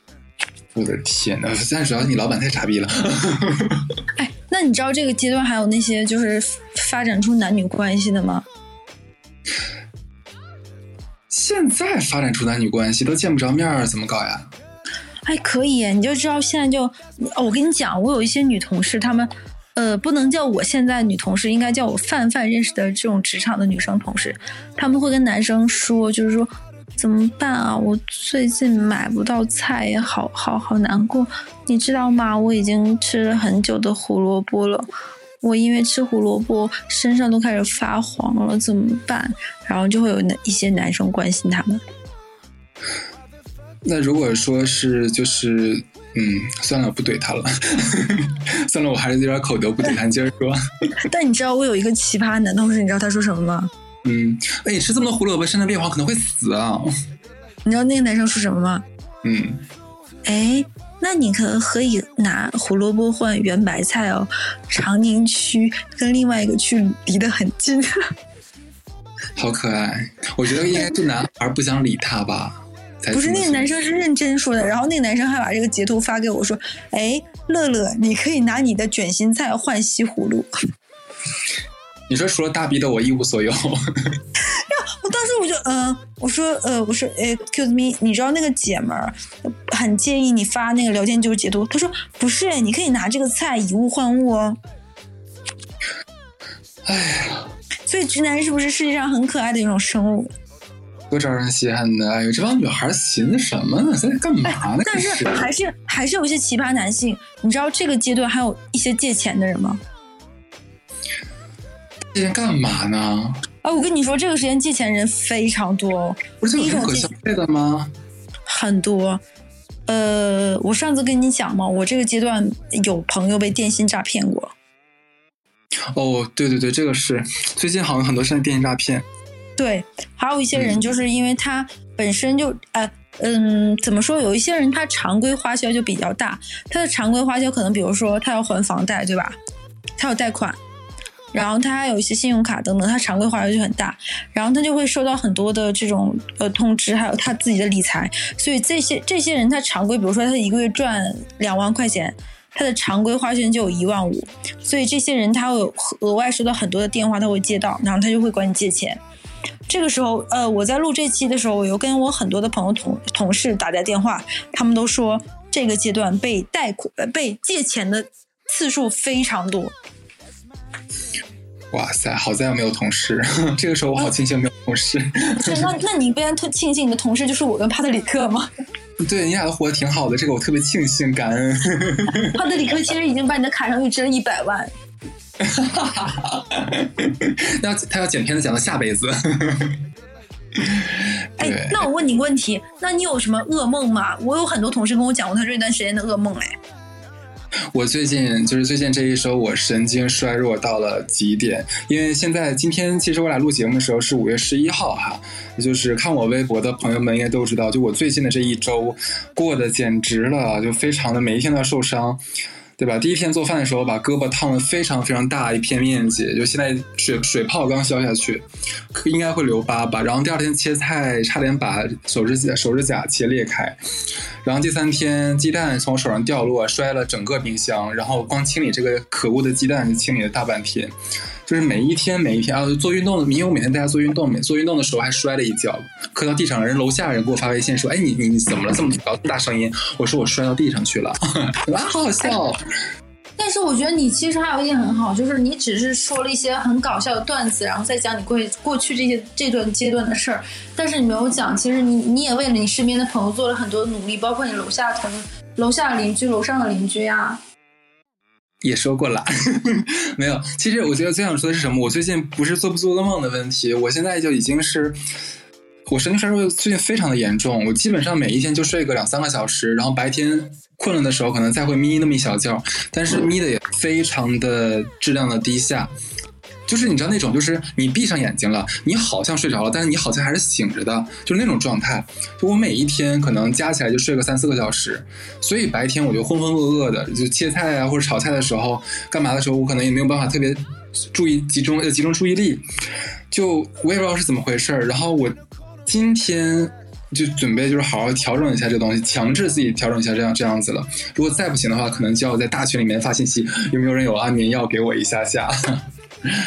我的天呐，但主要是你老板太傻逼了。
哎，那你知道这个阶段还有那些就是发展出男女关系的吗？
现在发展出男女关系都见不着面儿，怎么搞呀？
还可以，你就知道现在就，我跟你讲，我有一些女同事，她们，呃，不能叫我现在女同事，应该叫我泛泛认识的这种职场的女生同事，她们会跟男生说，就是说怎么办啊？我最近买不到菜，也好好好难过，你知道吗？我已经吃了很久的胡萝卜了。我因为吃胡萝卜，身上都开始发黄了，怎么办？然后就会有那一些男生关心她们。
那如果说是就是嗯，算了，不怼他了。算了，我还是有点口德，不怼他。你接着说。
但你知道我有一个奇葩男同事，你知道他说什么吗？
嗯，哎，你吃这么多胡萝卜，身上变黄可能会死啊。
你知道那个男生说什么吗？
嗯，
哎，那你可可以拿胡萝卜换圆白菜哦。长宁区跟另外一个区离得很近。
好可爱，我觉得应该是男孩不想理他吧。
不是那个男生是认真说的，然后那个男生还把这个截图发给我说：“哎，乐乐，你可以拿你的卷心菜换西葫芦。”
你说除了大逼的我一无所有。
我当时我就嗯，我说呃，我说 excuse me，你知道那个姐们儿很介意你发那个聊天记录截图。她说不是，你可以拿这个菜以物换物哦。
哎呀，
所以直男是不是世界上很可爱的一种生物？
多招人稀罕的！哎呦，这帮女孩寻思什么呢？在干嘛呢？
但是还是还是有一些奇葩男性。你知道这个阶段还有一些借钱的人吗？
借钱干嘛呢？
啊，我跟你说，这个时间借钱人非常多。
不是有可消费的吗？
很多。呃，我上次跟你讲嘛，我这个阶段有朋友被电信诈骗过。
哦，对对对，这个是最近好像很多是电信诈骗。
对，还有一些人就是因为他本身就呃嗯，怎么说？有一些人他常规花销就比较大，他的常规花销可能比如说他要还房贷，对吧？他有贷款。然后他还有一些信用卡等等，他常规花销就很大，然后他就会收到很多的这种呃通知，还有他自己的理财，所以这些这些人他常规，比如说他一个月赚两万块钱，他的常规花销就有一万五，所以这些人他会额外收到很多的电话，他会接到，然后他就会管你借钱。这个时候，呃，我在录这期的时候，我又跟我很多的朋友同同事打在电话，他们都说这个阶段被贷款被借钱的次数非常多。
哇塞，好在我没有同事。这个时候我好庆幸没有同事。
那那你不然特庆幸你的同事就是我跟帕特里克吗？
对你俩都活得挺好的，这个我特别庆幸感恩。
帕特里克其实已经把你的卡上预支了一百万。
要他要剪片子剪到下辈子。
哎，那我问你个问题，那你有什么噩梦吗？我有很多同事跟我讲过他这段时间的噩梦，哎。
我最近就是最近这一周，我神经衰弱到了极点。因为现在今天其实我俩录节目的时候是五月十一号哈，就是看我微博的朋友们应该都知道，就我最近的这一周过得简直了，就非常的每一天都要受伤。对吧？第一天做饭的时候，把胳膊烫了非常非常大一片面积，就现在水水泡刚消下去，应该会留疤吧。然后第二天切菜，差点把手指甲手指甲切裂开。然后第三天鸡蛋从手上掉落，摔了整个冰箱。然后光清理这个可恶的鸡蛋，就清理了大半天。就是每一天每一天啊，做运动，因为我每天在家做运动，每做运动的时候还摔了一跤，磕到地上。人楼下人给我发微信说：“哎，你你你怎么了？这么高这么大声音？”我说：“我摔到地上去了。”哇，好好笑。
但是我觉得你其实还有一点很好，就是你只是说了一些很搞笑的段子，然后再讲你过过去这些这段阶段的事儿。但是你没有讲，其实你你也为了你身边的朋友做了很多努力，包括你楼下同楼下邻居、楼上的邻居呀。
也说过了，没有。其实我觉得最想说的是什么？我最近不是做不做噩梦的问题，我现在就已经是，我神经衰弱最近非常的严重。我基本上每一天就睡个两三个小时，然后白天困了的时候可能再会眯那么一小觉，但是眯的也非常的质量的低下。就是你知道那种，就是你闭上眼睛了，你好像睡着了，但是你好像还是醒着的，就是那种状态。就我每一天可能加起来就睡个三四个小时，所以白天我就浑浑噩噩的，就切菜啊或者炒菜的时候，干嘛的时候，我可能也没有办法特别注意集中呃集中注意力。就我也不知道是怎么回事儿。然后我今天就准备就是好好调整一下这东西，强制自己调整一下这样这样子了。如果再不行的话，可能就要在大群里面发信息，有没有人有安眠药给我一下下。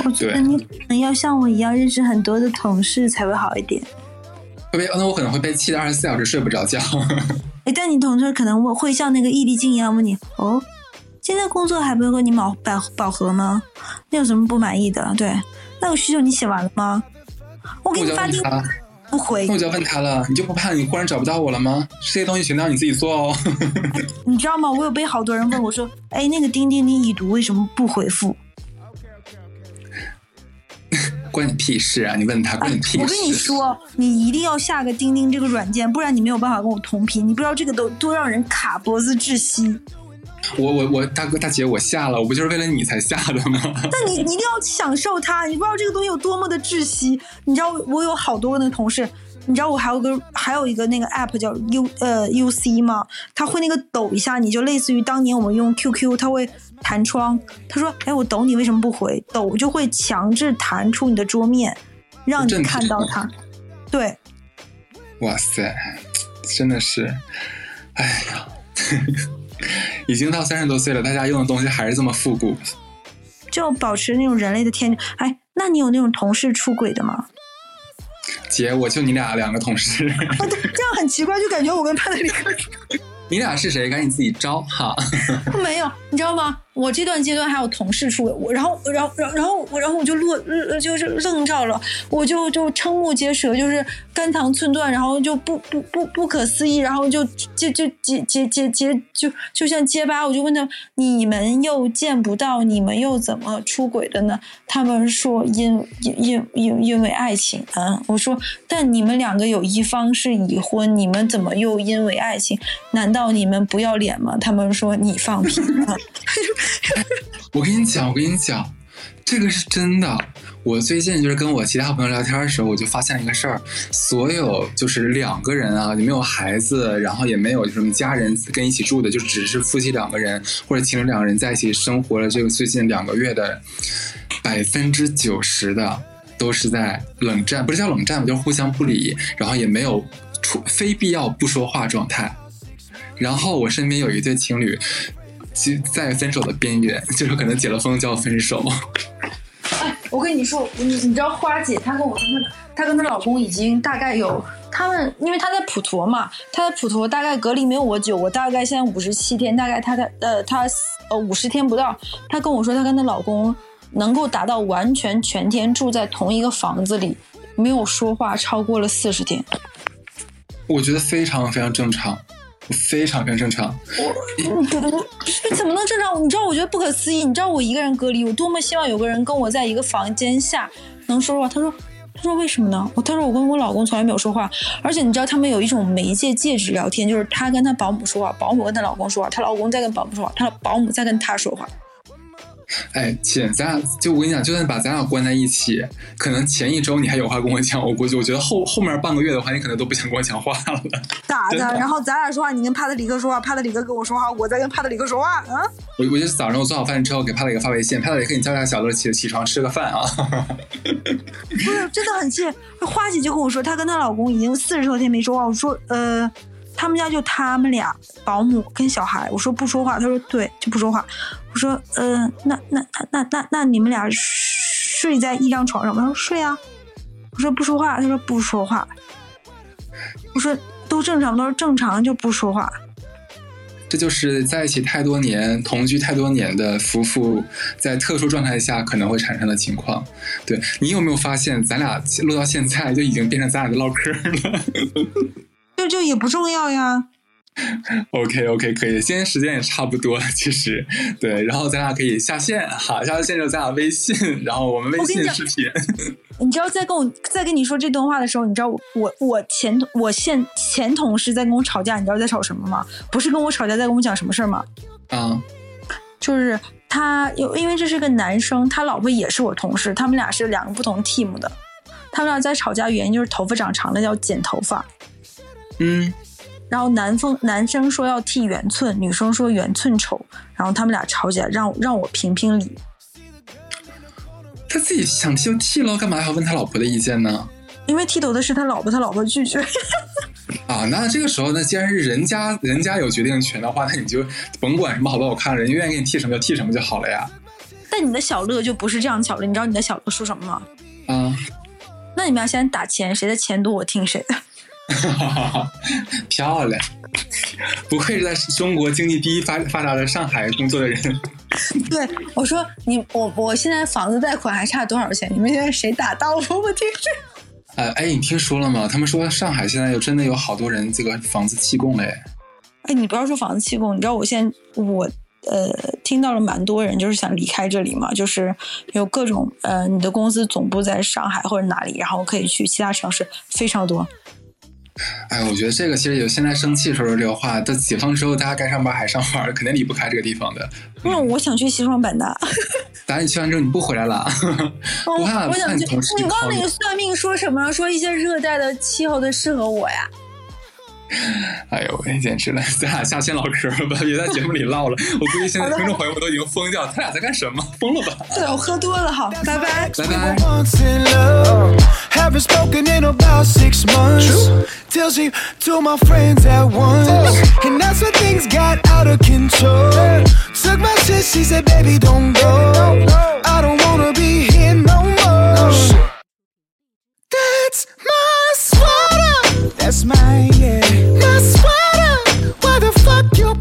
我觉得你可能要像我一样认识很多的同事才会好一点。
会被那我可能会被气的二十四小时睡不着觉。
哎，但你同事可能会会像那个易立竞一样问你：哦，现在工作还不够你饱饱饱和吗？你有什么不满意的？对，那个需求你写完了吗？我给你发钉不回。
那我就要问他了，你就不怕你忽然找不到我了吗？这些东西全都要你自己做哦。
你知道吗？我有被好多人问我说：哎，那个钉钉你已读为什么不回复？
关你屁事啊！你问他关你屁事。
我跟你说，你一定要下个钉钉这个软件，不然你没有办法跟我同频。你不知道这个都多让人卡脖子窒息。
我我我大哥大姐我下了，我不就是为了你才下的吗？
但你你一定要享受它，你不知道这个东西有多么的窒息。你知道我有好多个那个同事，你知道我还有个还有一个那个 app 叫 U 呃 UC 吗？它会那个抖一下，你就类似于当年我们用 QQ，它会弹窗。他说：“哎，我抖你为什么不回？抖就会强制弹出你的桌面，让你看到它。”对，
哇塞，真的是，哎呀，已经到三十多岁了，大家用的东西还是这么复古。
就保持那种人类的天真。哎，那你有那种同事出轨的吗？
姐，我就你俩两个同事。
哦，对，这样很奇怪，就感觉我跟潘德里克。
你俩是谁？赶紧自己招哈。
没有，你知道吗？我这段阶段还有同事出轨，我然后然后然后然后我然后我就落就是愣着了，我就就瞠目结舌，就是肝肠寸断，然后就不不不不可思议，然后就就就结结结结就就像结巴，我就问他你们又见不到，你们又怎么出轨的呢？他们说因因因因因为爱情啊，我说但你们两个有一方是已婚，你们怎么又因为爱情？难道你们不要脸吗？他们说你放屁。
我跟你讲，我跟你讲，这个是真的。我最近就是跟我其他朋友聊天的时候，我就发现一个事儿：所有就是两个人啊，也没有孩子，然后也没有什么家人跟一起住的，就只是夫妻两个人或者情侣两个人在一起生活了这个最近两个月的，百分之九十的都是在冷战，不是叫冷战，就是互相不理，然后也没有出非必要不说话状态。然后我身边有一对情侣。在分手的边缘，就是可能解了封就要分手。
哎，我跟你说，你你知道花姐她跟我说，她她跟她老公已经大概有他们，因为她在普陀嘛，她在普陀大概隔离没有我久，我大概现在五十七天，大概她的呃她呃五十天不到，她跟我说她跟她老公能够达到完全全天住在同一个房子里，没有说话超过了四十天。
我觉得非常非常正常。非常非常正常，
我不不怎么能正常？你知道，我觉得不可思议。你知道，我一个人隔离，我多么希望有个人跟我在一个房间下能说话。他说，他说为什么呢？我他说我跟我老公从来没有说话，而且你知道，他们有一种媒介介质聊天，就是他跟他保姆说话，保姆跟他老公说话，他老公在跟保姆说话，他保姆在跟他说话。
哎，姐，咱俩就我跟你讲，就算把咱俩关在一起，可能前一周你还有话跟我讲，我估计我觉得后后面半个月的话，你可能都不想跟我讲话了。
咋的？然后咱俩说话，你跟帕特里克说话，帕特里克跟我说话，我在跟帕特里克说话啊。
我我就是早上我做好饭之后给帕特里克发微信，帕特里克你叫一下小乐起起床吃个饭啊。
不是，真的很气。花姐就跟我说，她跟她老公已经四十多天没说话。我说，呃。他们家就他们俩，保姆跟小孩。我说不说话，他说对，就不说话。我说，呃，那那那那那那你们俩睡在一张床上吗？他说睡啊。我说不说话，他说不说话。我说都正常，都是正常就不说话。
这就是在一起太多年、同居太多年的夫妇，在特殊状态下可能会产生的情况。对你有没有发现，咱俩录到现在就已经变成咱俩的唠嗑了？
就就也不重要呀。
OK OK，可以，今天时间也差不多了，其实对，然后咱俩可以下线哈，下线就咱俩微信，然后我们微信视频。
你知道在跟我在跟你说这段话的时候，你知道我我我前我现前同事在跟我吵架，你知道在吵什么吗？不是跟我吵架，在跟我讲什么事儿吗？
啊，
就是他有因为这是个男生，他老婆也是我同事，他们俩是两个不同 team 的，他们俩在吵架原因就是头发长长了要剪头发。
嗯，
然后男方男生说要剃圆寸，女生说圆寸丑，然后他们俩吵起来，让让我评评理。
他自己想剃就剃了，干嘛还要问他老婆的意见呢？
因为剃头的是他老婆，他老婆拒绝。
啊，那这个时候，那既然是人家人家有决定权的话，那你就甭管什么好不好看，人愿意给你剃什么就剃什么就好了呀。
但你的小乐就不是这样巧了，你知道你的小乐说什么吗？
啊，
那你们要先打钱，谁的钱多我听谁的。
漂亮，不愧是在中国经济第一发发达的上海工作的人。
对，我说你我我现在房子贷款还差多少钱？你们现在谁打到我？我听着。
哎哎，你听说了吗？他们说上海现在有真的有好多人这个房子弃供嘞。
哎，你不要说房子弃供，你知道我现在我呃听到了蛮多人就是想离开这里嘛，就是有各种呃你的公司总部在上海或者哪里，然后可以去其他城市，非常多。
哎，我觉得这个其实有现在生气说的这个话，等解放之后，大家该上班还上班，肯定离不开这个地方的。
嗯，我想去西双版纳。
等你去完之后，你不回来了？
我
怕
我想去。
你
刚刚那个算命说什么？说一些热带的气候的适合我呀？
哎呦喂，简直了！咱俩下线唠嗑吧，别在节目里唠了。我估计现在听众朋友们都已经疯掉，他俩在干什么？疯了吧？
对，我喝多了，好，拜拜。
拜拜。
Once in love. Haven't spoken in about six months. Till she to my friends at once. And that's when things got out of control. Took my shit, she said, baby, don't go. I don't wanna be here no more. That's my sweater. That's my, yeah. My sweater. Why the fuck you